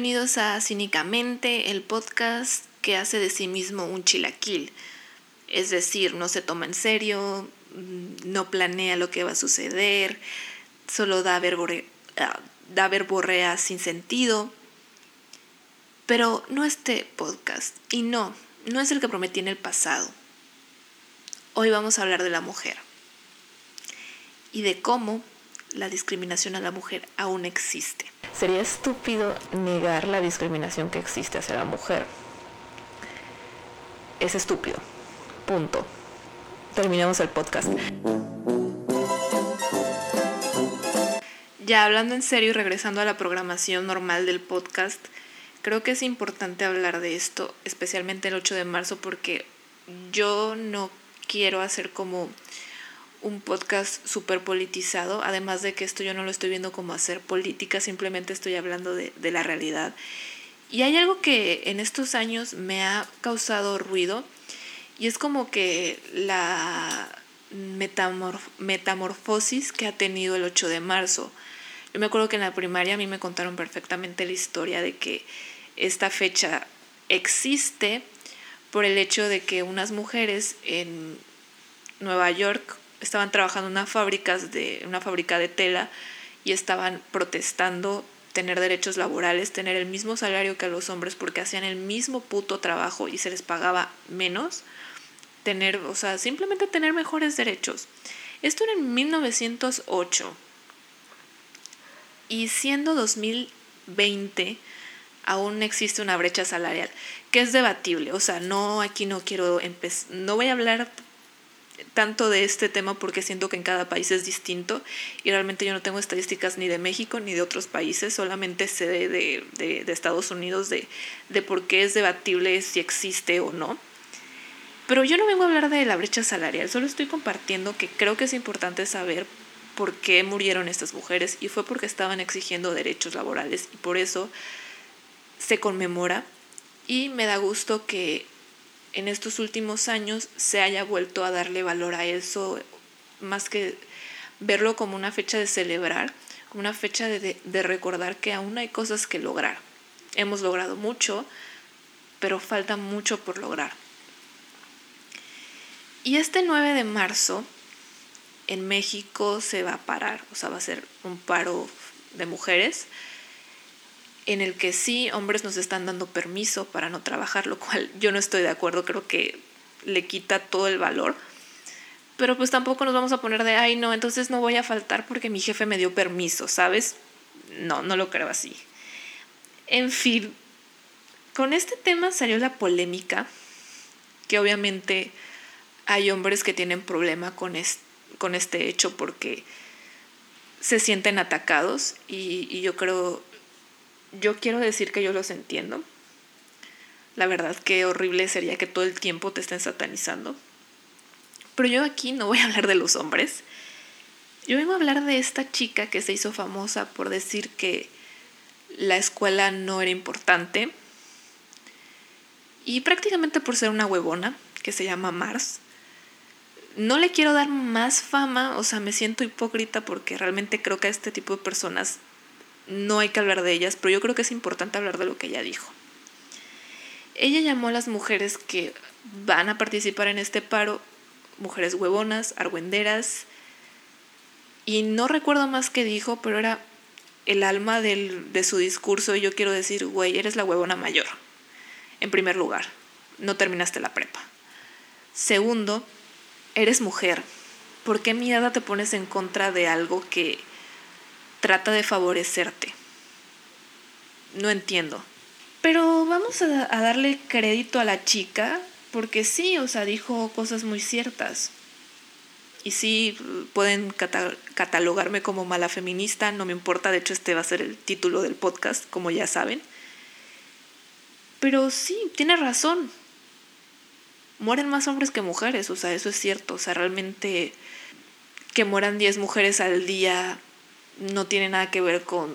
bienvenidos a Cínicamente, el podcast que hace de sí mismo un chilaquil. Es decir, no se toma en serio, mm, no planea lo que va a suceder, solo da, ah, da verborrea sin sentido. Pero no este podcast, y no, no es el que prometí en el pasado. Hoy vamos a hablar de la mujer y de cómo la discriminación a la mujer aún existe. Sería estúpido negar la discriminación que existe hacia la mujer. Es estúpido. Punto. Terminamos el podcast. Ya hablando en serio y regresando a la programación normal del podcast, creo que es importante hablar de esto, especialmente el 8 de marzo, porque yo no quiero hacer como un podcast súper politizado, además de que esto yo no lo estoy viendo como hacer política, simplemente estoy hablando de, la realidad. Y hay algo que en estos años me ha causado ruido y es como que la metamorfosis que ha tenido el 8 de marzo. Yo me acuerdo que en la primaria a mí me contaron perfectamente la historia de que esta fecha existe por el hecho de que unas mujeres en Nueva York estaban trabajando en una, fábricas de, una fábrica de tela y estaban protestando tener derechos laborales, tener el mismo salario que los hombres porque hacían el mismo puto trabajo y se les pagaba menos, tener, o sea, simplemente tener mejores derechos. Esto era en 1908. Y siendo 2020, aún existe una brecha salarial, que es debatible. O sea, no, aquí no quiero empezar, no voy a hablar tanto de este tema porque siento que en cada país es distinto y realmente yo no tengo estadísticas ni de México ni de otros países, solamente sé de, de, de, Estados Unidos de, de por qué es debatible si existe o no. Pero yo no vengo a hablar de la brecha salarial, solo estoy compartiendo que creo que es importante saber por qué murieron estas mujeres y fue porque estaban exigiendo derechos laborales y por eso se conmemora y me da gusto que en estos últimos años se haya vuelto a darle valor a eso, más que verlo como una fecha de celebrar, como una fecha de, de, recordar que aún hay cosas que lograr. Hemos logrado mucho, pero falta mucho por lograr. Y este 9 de marzo en México se va a parar, o sea, va a ser un paro de mujeres en el que sí, hombres nos están dando permiso para no trabajar, lo cual yo no estoy de acuerdo, creo que le quita todo el valor. Pero pues tampoco nos vamos a poner de, ay, no, entonces no voy a faltar porque mi jefe me dio permiso, ¿sabes? No, no lo creo así. En fin, con este tema salió la polémica, que obviamente hay hombres que tienen problema con, con este hecho porque se sienten atacados y, y yo creo yo quiero decir que yo los entiendo. La verdad que horrible sería que todo el tiempo te estén satanizando. Pero yo aquí no voy a hablar de los hombres. Yo vengo a hablar de esta chica que se hizo famosa por decir que la escuela no era importante. Y prácticamente por ser una huevona que se llama Mars. No le quiero dar más fama, o sea, me siento hipócrita porque realmente creo que a este tipo de personas no hay que hablar de ellas, pero yo creo que es importante hablar de lo que ella dijo. Ella llamó a las mujeres que van a participar en este paro mujeres huevonas, argüenderas, y no recuerdo más qué dijo, pero era el alma de su discurso y yo quiero decir, güey, eres la huevona mayor. En primer lugar, no terminaste la prepa. Segundo, eres mujer. ¿Por qué mierda te pones en contra de algo que trata de favorecerte. No entiendo. Pero vamos a, darle crédito a la chica porque sí, o sea, dijo cosas muy ciertas. Y sí, pueden catalogarme como mala feminista, no me importa, de hecho este va a ser el título del podcast, como ya saben. Pero sí, tiene razón. Mueren más hombres que mujeres, o sea, eso es cierto. O sea, realmente que mueran 10 mujeres al día no tiene nada que ver con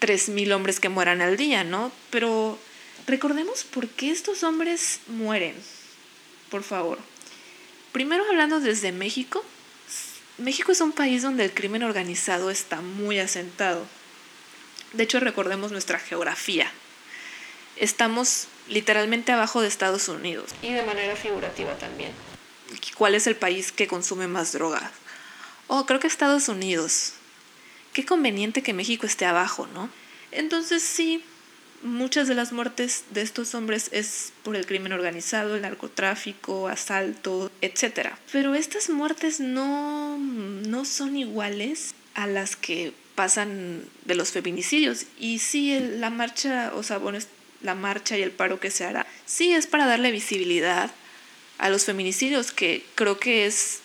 3.000 hombres que mueran al día, ¿no? Pero recordemos por qué estos hombres mueren, por favor. Primero hablando desde México. México es un país donde el crimen organizado está muy asentado. De hecho, recordemos nuestra geografía. estamos literalmente abajo de Estados Unidos. Y de manera figurativa también. ¿Cuál es el país que consume más droga? Oh, creo que Estados Unidos. Qué conveniente que México esté abajo, ¿no? Entonces sí, muchas de las muertes de estos hombres es por el crimen organizado, el narcotráfico, asalto, etc. Pero estas muertes no, no son iguales a las que pasan de los feminicidios. Y sí, la marcha, o sea, la marcha y el paro que se hará, sí es para darle visibilidad a los feminicidios, que creo que es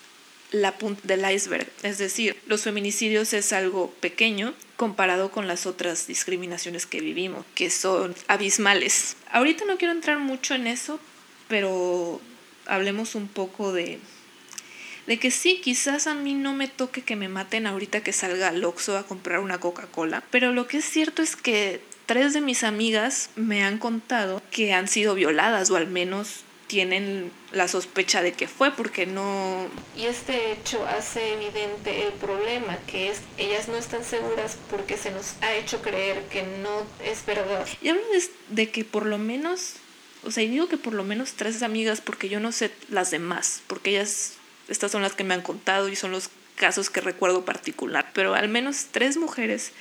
la punta del iceberg. Es decir, los feminicidios es algo pequeño comparado con las otras discriminaciones que vivimos, que son abismales. Ahorita no quiero entrar mucho en eso, pero hablemos un poco de de que sí, quizás a mí no me toque que me maten ahorita que salga al Oxxo a comprar una Coca-Cola, pero lo que es cierto es que tres de mis amigas me han contado que han sido violadas o al menos tienen la sospecha de que fue porque no... Y este hecho hace evidente el problema, que es ellas no están seguras porque se nos ha hecho creer que no es verdad. Y hablo de, que por lo menos, o sea, y digo que por lo menos tres amigas porque yo no sé las demás, porque ellas, estas son las que me han contado y son los casos que recuerdo particular, pero al menos tres mujeres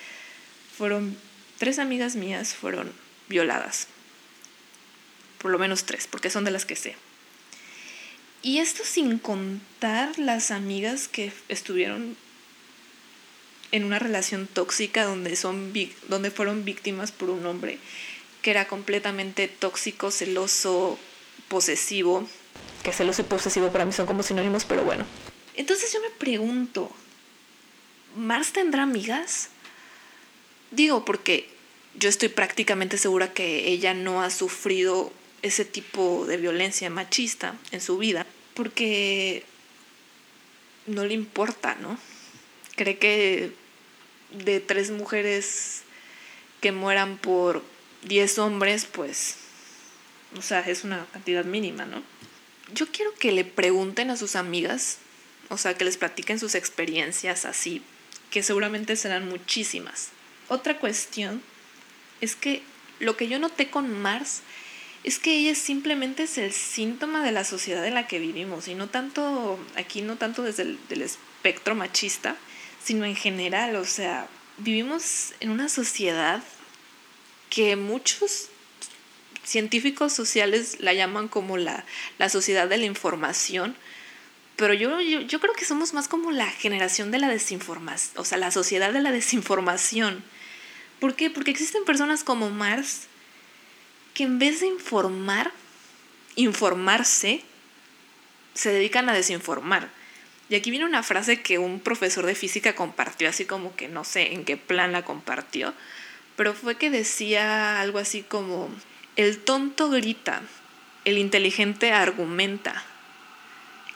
fueron, tres amigas mías fueron violadas por lo menos tres, porque son de las que sé. Y esto sin contar las amigas que estuvieron en una relación tóxica donde, son, donde fueron víctimas por un hombre que era completamente tóxico, celoso, posesivo. Que celoso y posesivo para mí son como sinónimos, pero bueno. Entonces yo me pregunto, ¿Mars tendrá amigas? Digo, porque yo estoy prácticamente segura que ella no ha sufrido ese tipo de violencia machista en su vida porque no le importa, ¿no? Cree que de tres mujeres que mueran por diez hombres, pues, o sea, es una cantidad mínima, ¿no? Yo quiero que le pregunten a sus amigas, o sea, que les platiquen sus experiencias así, que seguramente serán muchísimas. Otra cuestión es que lo que yo noté con Mars es que ella simplemente es el síntoma de la sociedad en la que vivimos y no tanto, aquí no tanto desde el espectro machista, sino en general, o sea, vivimos en una sociedad que muchos científicos sociales la llaman como la, la sociedad de la información, pero yo, yo, yo, creo que somos más como la generación de la desinformación, o sea, la sociedad de la desinformación. ¿Por qué? Porque existen personas como Mars que en vez de informar, informarse, se dedican a desinformar. Y aquí viene una frase que un profesor de física compartió, así como que no sé en qué plan la compartió, pero fue que decía algo así como, el tonto grita, el inteligente argumenta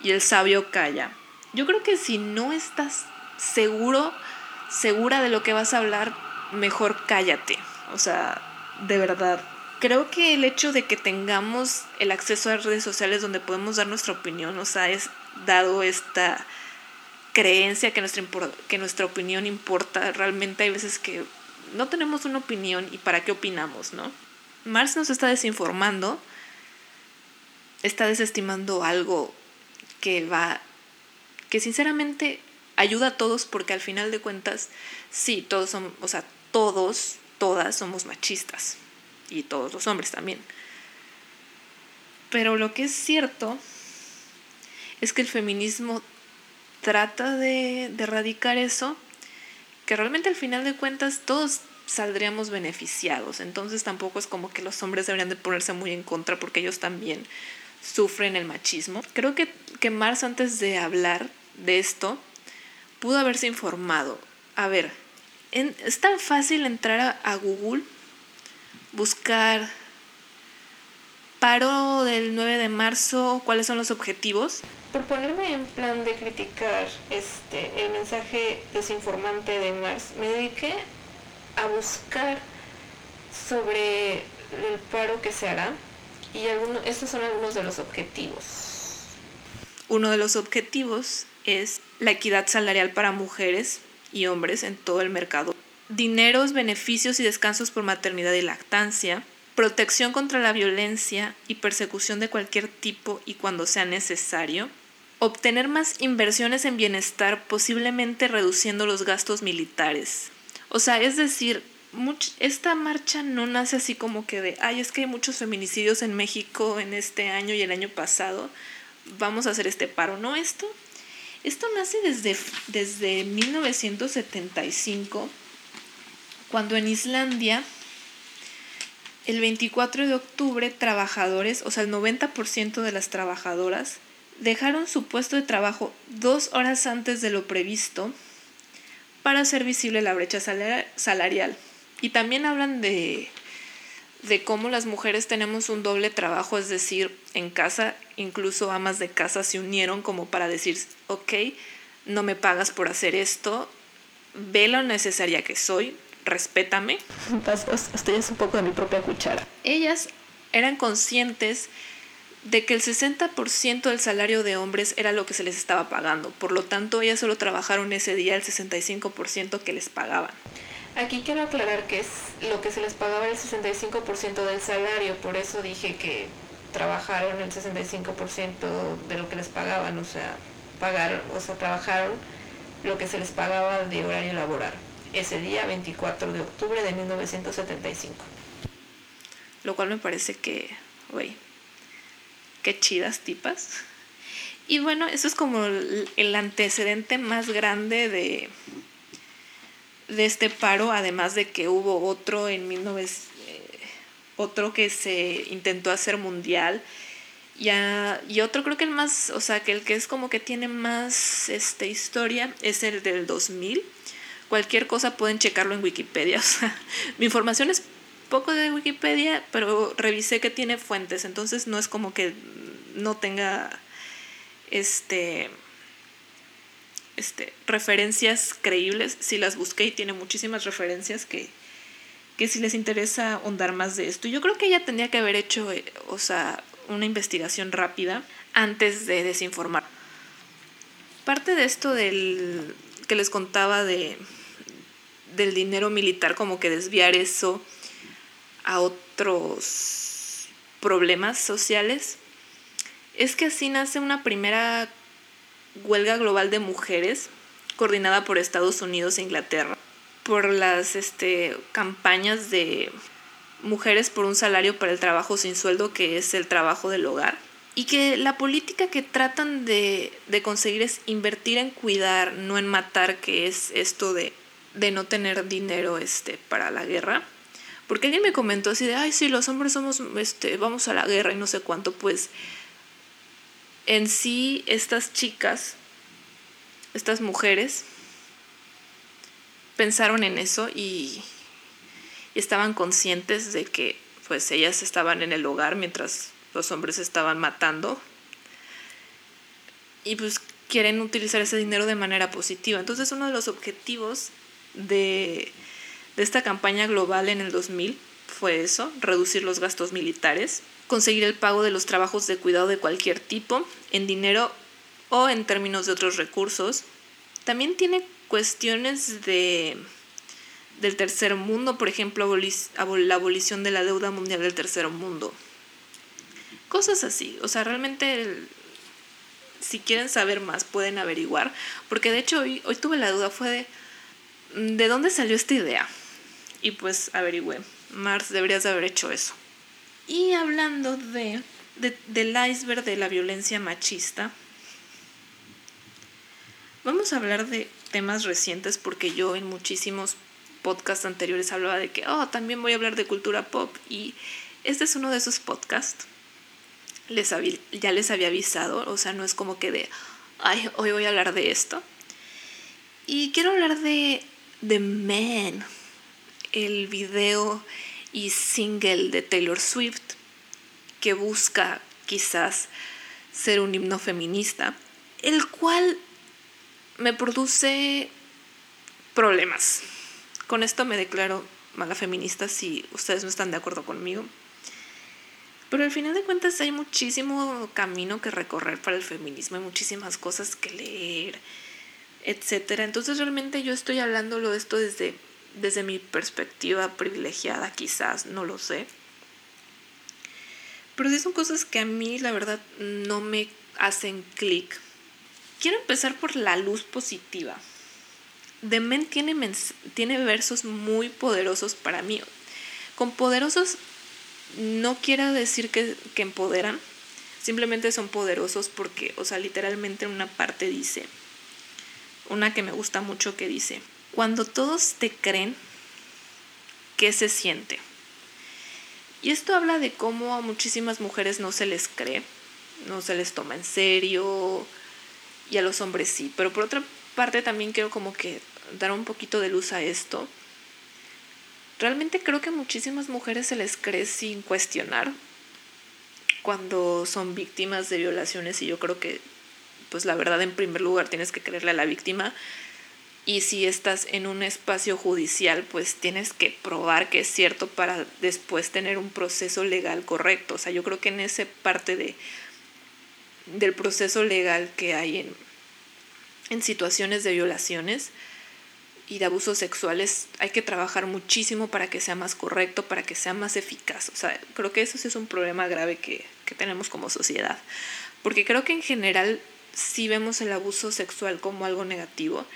y el sabio calla. Yo creo que si no estás seguro, segura de lo que vas a hablar, mejor cállate. O sea, de verdad, creo que el hecho de que tengamos el acceso a redes sociales donde podemos dar nuestra opinión, sea, es dado esta creencia que nuestra, que nuestra opinión importa, realmente hay veces que no tenemos una opinión y para qué opinamos, ¿no? Mars nos está desinformando, está desestimando algo que va, que sinceramente ayuda a todos porque al final de cuentas, sí, todos somos, o sea, todos, todas somos machistas y todos los hombres también. Pero lo que es cierto es que el feminismo trata de, erradicar eso, que realmente al final de cuentas todos saldríamos beneficiados. Entonces tampoco es como que los hombres deberían de ponerse muy en contra porque ellos también sufren el machismo. Creo que, que Mars antes de hablar de esto pudo haberse informado. A ver, es tan fácil entrar a Google buscar paro del 9 de marzo, cuáles son los objetivos. Por ponerme en plan de criticar este, el mensaje desinformante de Mars, me dediqué a buscar sobre el paro que se hará y estos son algunos de los objetivos. Uno de los objetivos es la equidad salarial para mujeres y hombres en todo el mercado dineros, beneficios y descansos por maternidad y lactancia, protección contra la violencia y persecución de cualquier tipo y cuando sea necesario, obtener más inversiones en bienestar, posiblemente reduciendo los gastos militares. O sea, es decir, esta marcha no nace así como que de, ay, es que hay muchos feminicidios en México en este año y el año pasado, vamos a hacer este paro. No, esto, esto nace desde, desde 1975, cuando en Islandia, el 24 de octubre, trabajadores, o sea, el 90% de las trabajadoras, dejaron su puesto de trabajo dos horas antes de lo previsto para hacer visible la brecha salarial. Y también hablan de, de cómo las mujeres tenemos un doble trabajo, es decir, en casa, incluso amas de casa se unieron como para decir, ok, no me pagas por hacer esto, ve lo necesaria que soy, respétame. Estoy es un poco de mi propia cuchara. Ellas eran conscientes de que el 60% del salario de hombres era lo que se les estaba pagando, por lo tanto ellas solo trabajaron ese día el 65% que les pagaban. Aquí quiero aclarar que es lo que se les pagaba el 65% del salario, por eso dije que trabajaron el 65% de lo que les pagaban, o sea, pagar, o sea, trabajaron lo que se les pagaba de horario laboral, ese día 24 de octubre de 1975. Lo cual me parece que, güey, qué chidas tipas. Y bueno, eso es como el antecedente más grande de, de este paro, además de que hubo otro en 19, eh, otro que se intentó hacer mundial. Ya, y otro creo que el más, o sea, que el que es como que tiene más este, historia es el del 2000. Cualquier cosa pueden checarlo en Wikipedia. Mi información es poco de Wikipedia, pero revisé que tiene fuentes, entonces no es como que no tenga este este, referencias creíbles. Si las busqué y tiene muchísimas referencias que, que si les interesa ahondar más de esto. Yo creo que ella tendría que haber hecho, eh, o sea, una investigación rápida antes de desinformar. Parte de esto del que les contaba de del dinero militar, como que desviar eso a otros problemas sociales, es que así nace una primera huelga global de mujeres coordinada por Estados Unidos e Inglaterra por las este, campañas de mujeres por un salario para el trabajo sin sueldo, que es el trabajo del hogar. Y que la política que tratan de, de conseguir es invertir en cuidar, no en matar, que es esto de, de no tener dinero este, para la guerra. Porque alguien me comentó así de, ay, sí, los hombres somos, este, vamos a la guerra y no sé cuánto, pues en sí estas chicas, estas mujeres, pensaron en eso y, estaban conscientes de que pues ellas estaban en el hogar mientras los hombres estaban matando y pues quieren utilizar ese dinero de manera positiva. Entonces uno de los objetivos de, esta campaña global en el 2000 fue eso, reducir los gastos militares conseguir el pago de los trabajos de cuidado de cualquier tipo, en dinero o en términos de otros recursos. También tiene cuestiones de del tercer mundo, por ejemplo, la abolición de la deuda mundial del tercer mundo. Cosas así, o sea, realmente si quieren saber más pueden averiguar, porque de hecho hoy, hoy tuve la duda, fue de, ¿de dónde salió esta idea? Y pues averigüé, Mars deberías de haber hecho eso. Y hablando de, del iceberg de la violencia machista, vamos a hablar de temas recientes porque yo en muchísimos podcasts anteriores hablaba de que, oh, también voy a hablar de cultura pop y este es uno de esos podcasts. Les ya les había avisado, o sea, no es como que de, ay, hoy voy a hablar de esto. Y quiero hablar de The Man, el video y single de Taylor Swift, que busca quizás ser un himno feminista, el cual me produce problemas. Con esto me declaro mala feminista si ustedes no están de acuerdo conmigo. Pero al final de cuentas hay muchísimo camino que recorrer para el feminismo, hay muchísimas cosas que leer, etc. Entonces realmente yo estoy hablándolo de esto desde desde mi perspectiva privilegiada quizás, no lo sé. Pero sí son cosas que a mí, la verdad, no me hacen clic. Quiero empezar por la luz positiva. The Men tiene, tiene versos muy poderosos para mí. Con poderosos no quiero decir que, que empoderan, simplemente son poderosos porque, o sea, literalmente en una parte dice, una que me gusta mucho que dice, cuando todos te creen, ¿qué se siente? Y esto habla de cómo a muchísimas mujeres no se les cree, no se les toma en serio, y a los hombres sí. Pero por otra parte también quiero como que dar un poquito de luz a esto. Realmente creo que a muchísimas mujeres se les cree sin cuestionar cuando son víctimas de violaciones y yo creo que pues la verdad en primer lugar tienes que creerle a la víctima y si estás en un espacio judicial, pues tienes que probar que es cierto para después tener un proceso legal correcto. O sea, yo creo que en esa parte de, del proceso legal que hay en, en situaciones de violaciones y de abusos sexuales hay que trabajar muchísimo para que sea más correcto, para que sea más eficaz. O sea, creo que eso sí es un problema grave que, que tenemos como sociedad. Porque creo que en general sí vemos el abuso sexual como algo negativo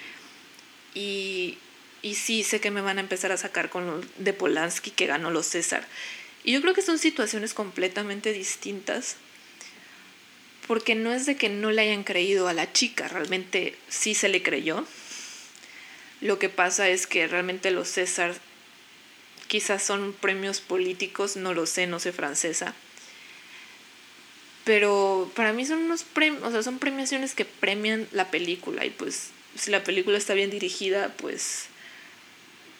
y, y sí sé que me van a empezar a sacar con de Polanski que ganó los César. Y yo creo que son situaciones completamente distintas porque no es de que no le hayan creído a la chica, realmente sí se le creyó. Lo que pasa es que realmente los César quizás son premios políticos, no lo sé, no sé francesa. Pero para mí son unos premios, o sea, son premiaciones que premian la película y pues si la película está bien dirigida, pues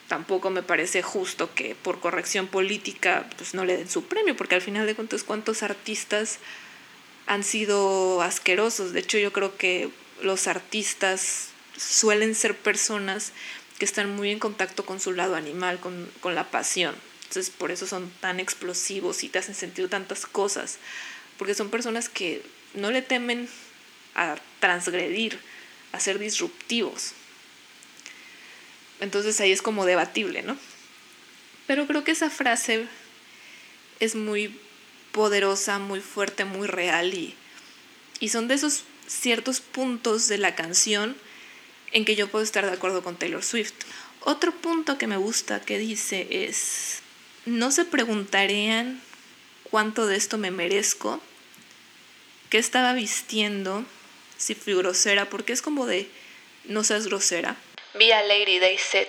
tampoco me parece justo que por corrección política pues no le den su premio, porque al final de cuentas cuántos artistas han sido asquerosos. De hecho, yo creo que los artistas suelen ser personas que están muy en contacto con su lado animal, con, con la pasión. Entonces, por eso son tan explosivos y te hacen sentir tantas cosas, porque son personas que no le temen a transgredir, a ser disruptivos. Entonces ahí es como debatible, ¿no? Pero creo que esa frase es muy poderosa, muy fuerte, muy real y, y son de esos ciertos puntos de la canción en que yo puedo estar de acuerdo con Taylor Swift. Otro punto que me gusta que dice es, no se preguntarían cuánto de esto me merezco, qué estaba vistiendo, si fui grosera, porque es como de, no seas grosera. Be a lady, they said.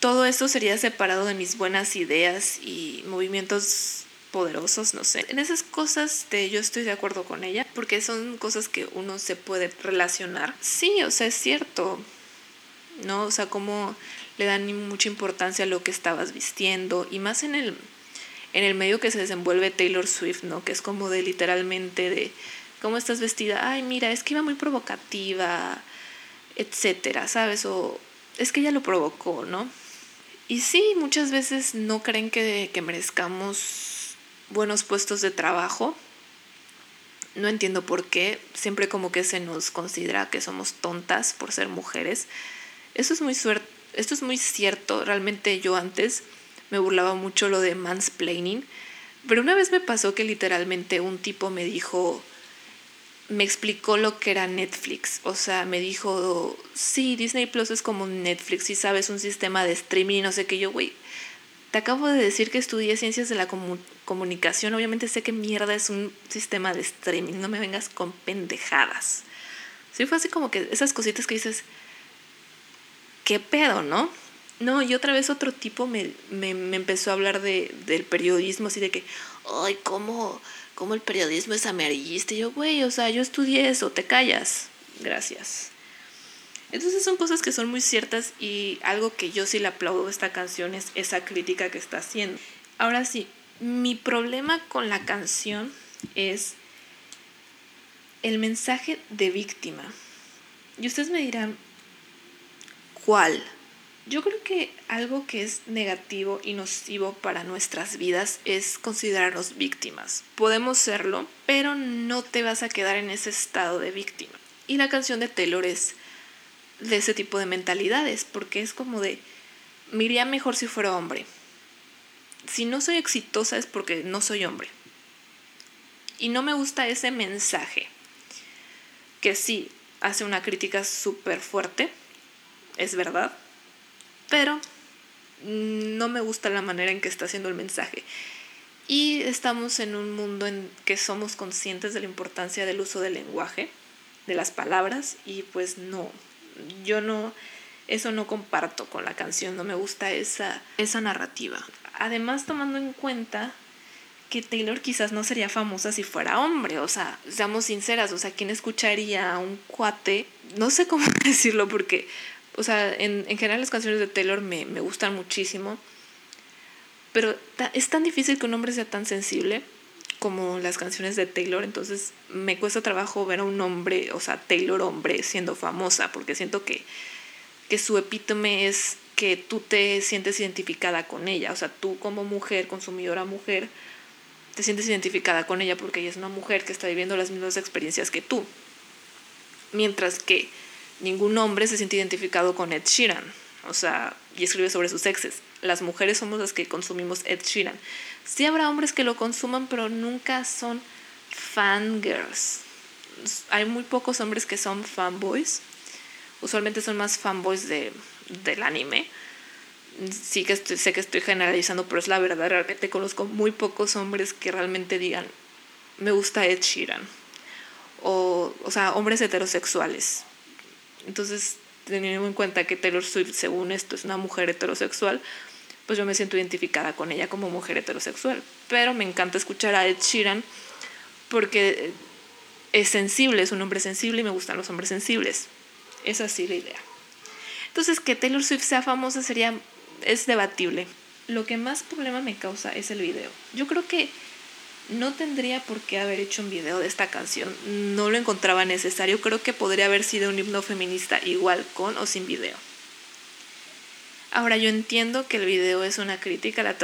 Todo esto sería separado de mis buenas ideas y movimientos poderosos, no sé. En esas cosas de, yo estoy de acuerdo con ella, porque son cosas que uno se puede relacionar. Sí, o sea, es cierto, ¿no? O sea, como le dan mucha importancia a lo que estabas vistiendo y más en el, en el medio que se desenvuelve Taylor Swift, ¿no? Que es como de literalmente de cómo estás vestida, ay, mira, es que iba muy provocativa, etcétera, ¿sabes? O es que ella lo provocó, ¿no? Y sí, muchas veces no creen que, que merezcamos buenos puestos de trabajo. No entiendo por qué. Siempre como que se nos considera que somos tontas por ser mujeres. Eso es muy suerte. Esto es muy cierto. Realmente yo antes me burlaba mucho lo de mansplaining. Pero una vez me pasó que literalmente un tipo me dijo, me explicó lo que era Netflix. O sea, me dijo, sí, Disney Plus es como Netflix, si sabes, un sistema de streaming, no sé qué. Yo, güey, te acabo de decir que estudié ciencias de la comunicación. Obviamente sé que mierda es un sistema de streaming. No me vengas con pendejadas. Sí, fue así como que esas cositas que dices, ¿qué pedo, no? No, y otra vez otro tipo me, me, empezó a hablar de, del periodismo, así de que, ay, ¿cómo? como el periodismo es amarillista. Y yo, güey, o sea, yo estudié eso, te callas. Gracias. Entonces son cosas que son muy ciertas y algo que yo sí le aplaudo a esta canción es esa crítica que está haciendo. Ahora sí, mi problema con la canción es el mensaje de víctima. Y ustedes me dirán, ¿cuál? Yo creo que algo que es negativo y nocivo para nuestras vidas es considerarnos víctimas. Podemos serlo, pero no te vas a quedar en ese estado de víctima. Y la canción de Taylor es de ese tipo de mentalidades, porque es como de, me iría mejor si fuera hombre. Si no soy exitosa es porque no soy hombre. Y no me gusta ese mensaje, que sí, hace una crítica súper fuerte, es verdad, pero no me gusta la manera en que está haciendo el mensaje. Y estamos en un mundo en que somos conscientes de la importancia del uso del lenguaje, de las palabras, y pues no, yo no, eso no comparto con la canción, no me gusta esa, esa narrativa. Además, tomando en cuenta que Taylor quizás no sería famosa si fuera hombre, o sea, seamos sinceras, o sea, ¿quién escucharía a un cuate? No sé cómo decirlo porque, o sea, en, en general las canciones de Taylor me, me gustan muchísimo, pero es tan difícil que un hombre sea tan sensible como las canciones de Taylor, entonces me cuesta trabajo ver a un hombre, o sea, Taylor hombre siendo famosa, porque siento que, que su epítome es que tú te sientes identificada con ella, o sea, tú como mujer, consumidora mujer, te sientes identificada con ella porque ella es una mujer que está viviendo las mismas experiencias que tú. Mientras que ningún hombre se siente identificado con Ed Sheeran, o sea, y escribe sobre sus exes. Las mujeres somos las que consumimos Ed Sheeran. Sí habrá hombres que lo consuman, pero nunca son fangirls. Hay muy pocos hombres que son fanboys. Usualmente son más fanboys de, del anime sí que sé que estoy generalizando, pero es la verdad, realmente conozco muy pocos hombres que realmente digan, me gusta Ed Sheeran. O, o sea, hombres heterosexuales. Entonces, teniendo en cuenta que Taylor Swift, según esto, es una mujer heterosexual, pues yo me siento identificada con ella como mujer heterosexual. Pero me encanta escuchar a Ed Sheeran porque es sensible, es un hombre sensible y me gustan los hombres sensibles. Es así la idea. Entonces, que Taylor Swift sea famosa sería es debatible. Lo que más problema me causa es el video. Yo creo que no tendría por qué haber hecho un video de esta canción. No lo encontraba necesario. Creo que podría haber sido un himno feminista igual con o sin video. Ahora yo entiendo que el video es una crítica a la,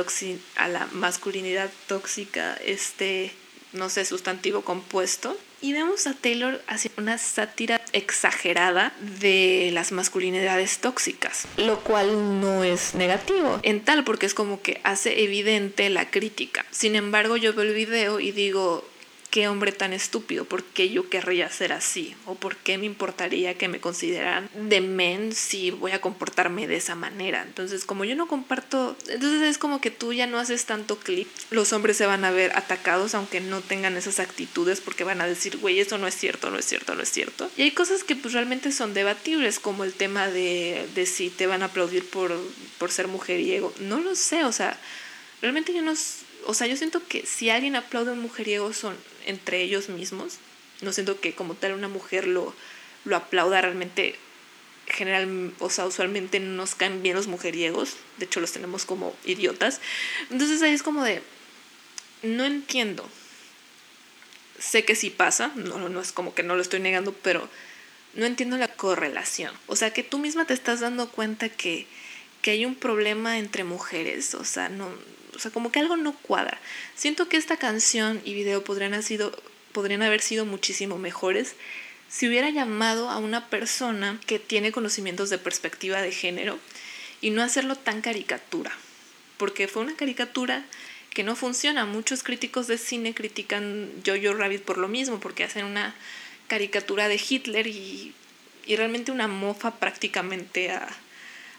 a la masculinidad tóxica, este, no sé, sustantivo compuesto, y vemos a Taylor haciendo una sátira exagerada de las masculinidades tóxicas, lo cual no es negativo en tal porque es como que hace evidente la crítica. Sin embargo, yo veo el video y digo, qué hombre tan estúpido, ¿por qué yo querría ser así? ¿O por qué me importaría que me consideraran de men si voy a comportarme de esa manera? Entonces, como yo no comparto, entonces es como que tú ya no haces tanto clip, los hombres se van a ver atacados aunque no tengan esas actitudes porque van a decir, güey, eso no es cierto, no es cierto, no es cierto. Y hay cosas que pues realmente son debatibles, como el tema de, de si te van a aplaudir por, por ser mujeriego. No lo sé, o sea, realmente yo no o sea, yo siento que si alguien aplaude a un mujeriego son entre ellos mismos. No siento que como tal una mujer lo, lo aplauda realmente. General, o sea, usualmente no nos caen bien los mujeriegos. De hecho, los tenemos como idiotas. Entonces ahí es como de. No entiendo. Sé que sí pasa. No, no es como que no lo estoy negando, pero no entiendo la correlación. O sea, que tú misma te estás dando cuenta que, que hay un problema entre mujeres. O sea, no o sea, como que algo no cuadra. Siento que esta canción y video podrían, sido, podrían haber sido muchísimo mejores si hubiera llamado a una persona que tiene conocimientos de perspectiva de género y no hacerlo tan caricatura. Porque fue una caricatura que no funciona. Muchos críticos de cine critican Jojo Rabbit por lo mismo, porque hacen una caricatura de Hitler y, y realmente una mofa prácticamente a,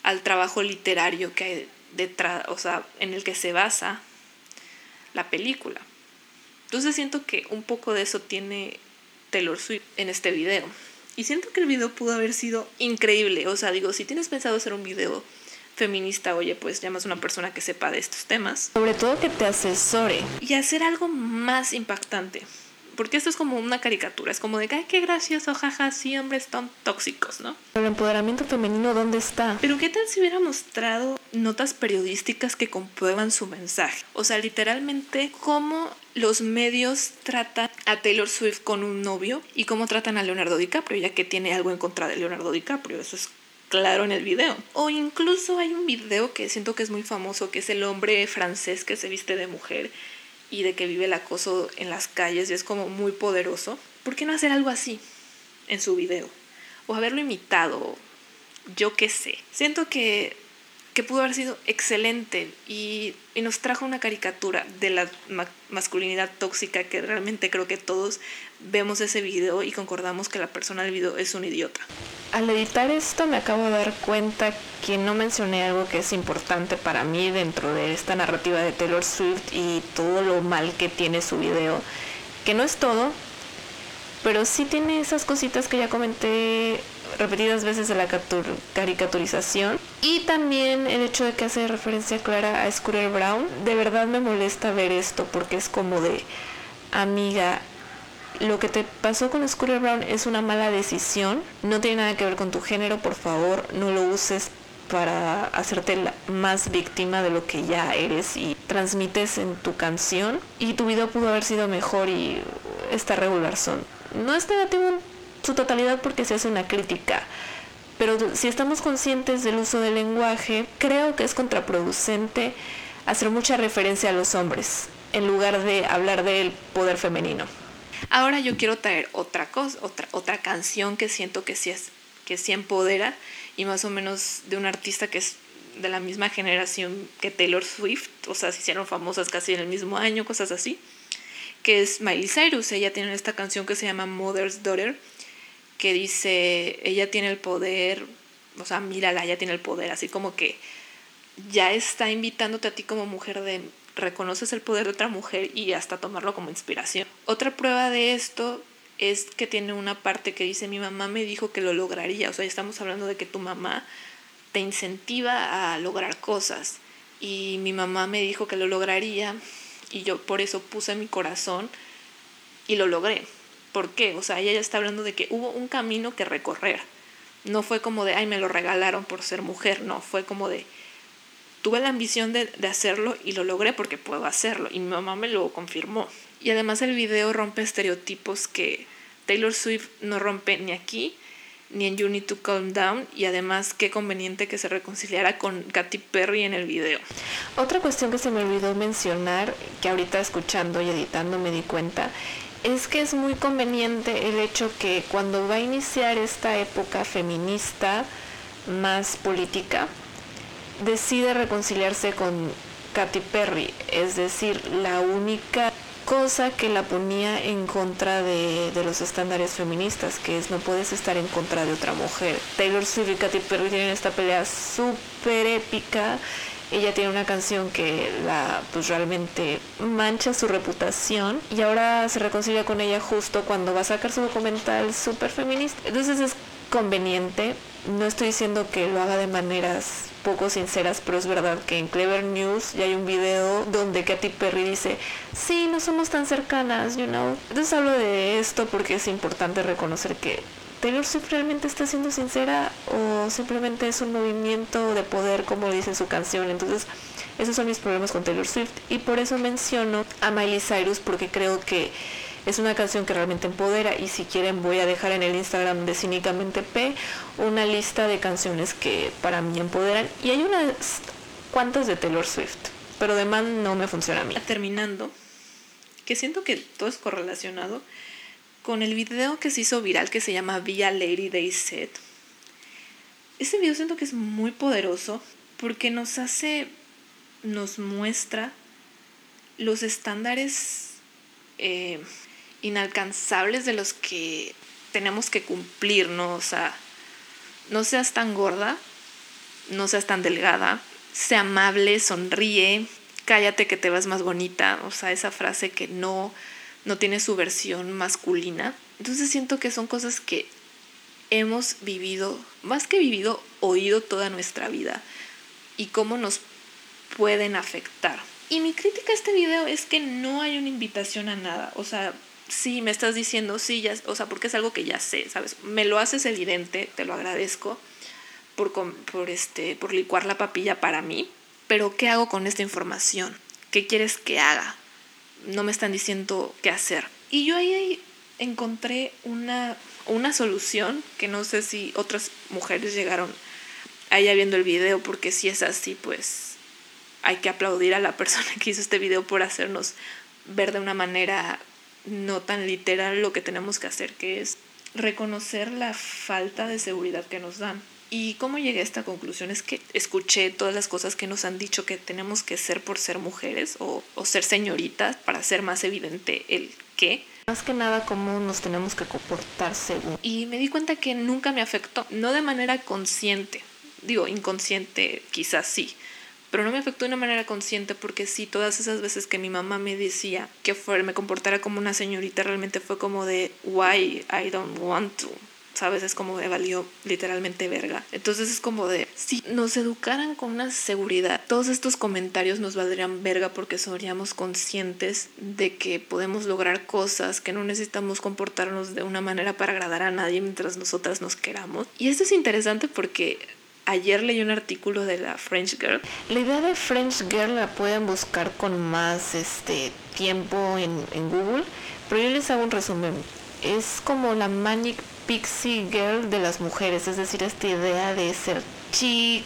al trabajo literario que hay detrás, o sea, en el que se basa la película. Entonces siento que un poco de eso tiene Taylor Swift en este video. Y siento que el video pudo haber sido increíble. O sea, digo, si tienes pensado hacer un video feminista, oye, pues llamas a una persona que sepa de estos temas. Sobre todo que te asesore. Y hacer algo más impactante porque esto es como una caricatura, es como de, ay, qué gracioso, jaja, sí, hombres están tóxicos, ¿no? El empoderamiento femenino, ¿dónde está? Pero ¿qué tal si hubiera mostrado notas periodísticas que comprueban su mensaje? O sea, literalmente, cómo los medios tratan a Taylor Swift con un novio y cómo tratan a Leonardo DiCaprio, ya que tiene algo en contra de Leonardo DiCaprio, eso es claro en el video. O incluso hay un video que siento que es muy famoso, que es el hombre francés que se viste de mujer y de que vive el acoso en las calles y es como muy poderoso, ¿por qué no hacer algo así en su video? O haberlo imitado, yo qué sé. Siento que, que pudo haber sido excelente y, nos trajo una caricatura de la masculinidad tóxica que realmente creo que todos vemos ese video y concordamos que la persona del video es un idiota. Al editar esto me acabo de dar cuenta que no mencioné algo que es importante para mí dentro de esta narrativa de Taylor Swift y todo lo mal que tiene su video, que no es todo, pero sí tiene esas cositas que ya comenté repetidas veces de la caricaturización y también el hecho de que hace referencia clara a Scooter Brown. De verdad me molesta ver esto porque es como de amiga. Lo que te pasó con Scooter Brown es una mala decisión, no tiene nada que ver con tu género, por favor, no lo uses para hacerte más víctima de lo que ya eres y transmites en tu canción. Y tu video pudo haber sido mejor y está regular son. No es negativo su totalidad porque se hace una crítica. Pero si estamos conscientes del uso del lenguaje, creo que es contraproducente hacer mucha referencia a los hombres en lugar de hablar del poder femenino. Ahora yo quiero traer otra cosa, otra, otra canción que siento que sí, es, que sí empodera y más o menos de un artista que es de la misma generación que Taylor Swift, o sea, se hicieron famosas casi en el mismo año, cosas así, que es Miley Cyrus. Ella tiene esta canción que se llama Mother's Daughter que dice, ella tiene el poder, o sea, mírala, ella tiene el poder, así como que ya está invitándote a ti como mujer de reconoces el poder de otra mujer y hasta tomarlo como inspiración. Otra prueba de esto es que tiene una parte que dice, mi mamá me dijo que lo lograría, o sea, estamos hablando de que tu mamá te incentiva a lograr cosas y mi mamá me dijo que lo lograría y yo por eso puse mi corazón y lo logré. ¿Por qué? O sea, ella ya está hablando de que hubo un camino que recorrer. No fue como de, ay, me lo regalaron por ser mujer. No, fue como de, tuve la ambición de, de, hacerlo y lo logré porque puedo hacerlo. Y mi mamá me lo confirmó. Y además el video rompe estereotipos que Taylor Swift no rompe ni aquí ni en You Need to Calm Down. Y además qué conveniente que se reconciliara con Katy Perry en el video. Otra cuestión que se me olvidó mencionar, que ahorita escuchando y editando me di cuenta, es que es muy conveniente el hecho que cuando va a iniciar esta época feminista más política, decide reconciliarse con Katy Perry, es decir, la única cosa que la ponía en contra de, de, los estándares feministas, que es no puedes estar en contra de otra mujer. Taylor Swift y Katy Perry tienen esta pelea súper épica ella tiene una canción que la pues realmente mancha su reputación y ahora se reconcilia con ella justo cuando va a sacar su documental súper feminista. Entonces es conveniente. No estoy diciendo que lo haga de maneras poco sinceras, pero es verdad que en Clever News ya hay un video donde Katy Perry dice, sí, no somos tan cercanas, you know. Entonces hablo de esto porque es importante reconocer que Taylor Swift realmente está siendo sincera o simplemente es un movimiento de poder como dice su canción. Entonces, esos son mis problemas con Taylor Swift y por eso menciono a Miley Cyrus porque creo que es una canción que realmente empodera y si quieren voy a dejar en el Instagram de Cínicamente P una lista de canciones que para mí empoderan y hay unas cuantas de Taylor Swift, pero de man no me funciona a mí. Terminando, que siento que todo es correlacionado con el video que se hizo viral que se llama Via Lady Day Set. Este video siento que es muy poderoso porque nos hace, nos muestra los estándares eh, inalcanzables de los que tenemos que cumplir, ¿no? O sea, no seas tan gorda, no seas tan delgada, sea amable, sonríe, cállate que te vas más bonita, o sea, esa frase que no no tiene su versión masculina. Entonces siento que son cosas que hemos vivido, más que vivido, oído toda nuestra vida y cómo nos pueden afectar. Y mi crítica a este video es que no hay una invitación a nada. O sea, sí, me estás diciendo, sí, ya, o sea, porque es algo que ya sé, ¿sabes? Me lo haces evidente, te lo agradezco por, por, este, por licuar la papilla para mí. Pero, ¿qué hago con esta información? ¿Qué quieres que haga? No me están diciendo qué hacer. Y yo ahí encontré una, una solución que no sé si otras mujeres llegaron allá viendo el video, porque si es así, pues hay que aplaudir a la persona que hizo este video por hacernos ver de una manera no tan literal lo que tenemos que hacer, que es reconocer la falta de seguridad que nos dan. ¿Y cómo llegué a esta conclusión? Es que escuché todas las cosas que nos han dicho que tenemos que ser por ser mujeres o, o ser señoritas para hacer más evidente el qué. Más que nada cómo nos tenemos que comportar según. Y me di cuenta que nunca me afectó, no de manera consciente, digo, inconsciente quizás sí, pero no me afectó de una manera consciente porque sí, todas esas veces que mi mamá me decía que fuera, me comportara como una señorita, realmente fue como de, why I don't want to. ¿Sabes? Es como de valió literalmente verga. Entonces es como de, si nos educaran con una seguridad, todos estos comentarios nos valdrían verga porque seríamos conscientes de que podemos lograr cosas, que no necesitamos comportarnos de una manera para agradar a nadie mientras nosotras nos queramos. Y esto es interesante porque ayer leí un artículo de la French Girl. La idea de French Girl la pueden buscar con más este tiempo en, en Google, pero yo les hago un resumen. Es como la Manic Pixie Girl de las mujeres, es decir, esta idea de ser chic,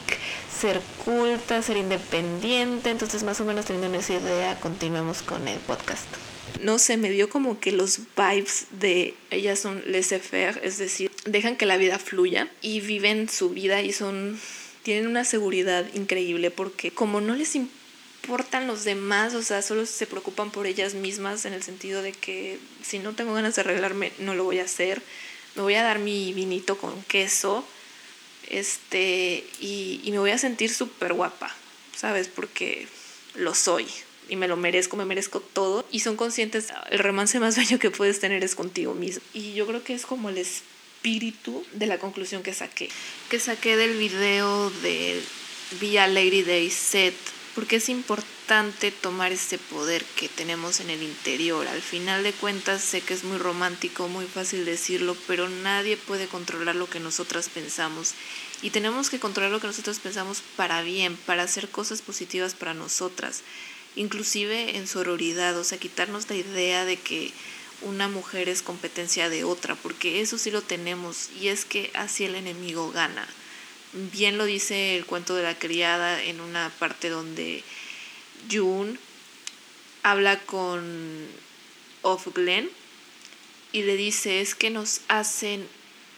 ser culta, ser independiente, entonces más o menos teniendo esa idea continuemos con el podcast. No sé, me dio como que los vibes de ellas son laissez-faire, es decir, dejan que la vida fluya y viven su vida y son tienen una seguridad increíble porque como no les importan los demás, o sea, solo se preocupan por ellas mismas en el sentido de que si no tengo ganas de arreglarme, no lo voy a hacer me voy a dar mi vinito con queso este, y, me voy a sentir súper guapa, ¿sabes? Porque lo soy y me lo merezco, me merezco todo. Y son conscientes, el romance más bello que puedes tener es contigo mismo. Y yo creo que es como el espíritu de la conclusión que saqué. Que saqué del video de Via Lady Day Set porque es importante tomar ese poder que tenemos en el interior. Al final de cuentas sé que es muy romántico, muy fácil decirlo, pero nadie puede controlar lo que nosotras pensamos. Y tenemos que controlar lo que nosotros pensamos para bien, para hacer cosas positivas para nosotras. Inclusive en sororidad, o sea, quitarnos la idea de que una mujer es competencia de otra, porque eso sí lo tenemos y es que así el enemigo gana. Bien lo dice el cuento de la criada en una parte donde June habla con Of Glenn y le dice es que nos hacen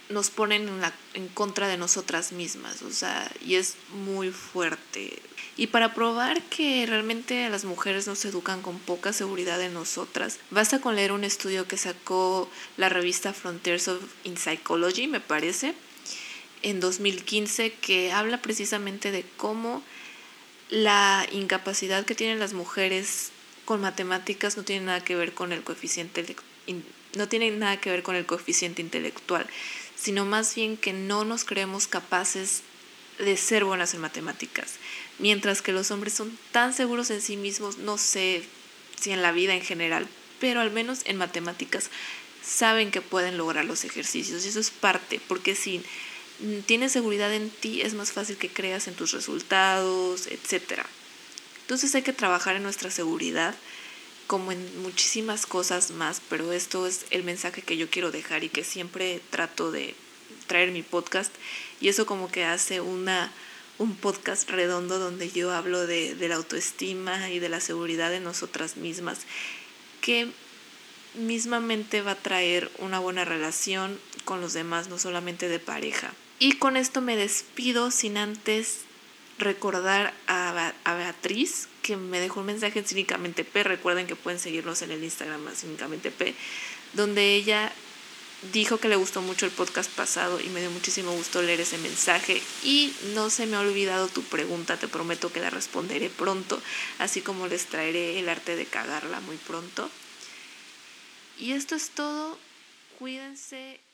nos ponen en, la, en contra de nosotras mismas, o sea, y es muy fuerte. Y para probar que realmente las mujeres nos educan con poca seguridad en nosotras, basta con leer un estudio que sacó la revista Frontiers of in Psychology, me parece, en 2015 que habla precisamente de cómo la incapacidad que tienen las mujeres con matemáticas no tiene nada que ver con el coeficiente no tiene nada que ver con el coeficiente intelectual, sino más bien que no nos creemos capaces de ser buenas en matemáticas, mientras que los hombres son tan seguros en sí mismos, no sé si en la vida en general, pero al menos en matemáticas saben que pueden lograr los ejercicios y eso es parte, porque si Mm, tienes seguridad en ti, es más fácil que creas en tus resultados, etc. Entonces hay que trabajar en nuestra seguridad como en muchísimas cosas más, pero esto es el mensaje que yo quiero dejar y que siempre trato de traer mi podcast y eso como que hace una un podcast redondo donde yo hablo de, de la autoestima y de la seguridad de nosotras mismas que mismamente va a traer una buena relación con los demás, no solamente de pareja. Y con esto me despido sin antes recordar a, Beatriz que me dejó un mensaje en Cínicamente P. Recuerden que pueden seguirnos en el Instagram Cínicamente P, donde ella dijo que le gustó mucho el podcast pasado y me dio muchísimo gusto leer ese mensaje. Y no se me ha olvidado tu pregunta, te prometo que la responderé pronto, así como les traeré el arte de cagarla muy pronto. Y esto es todo. Cuídense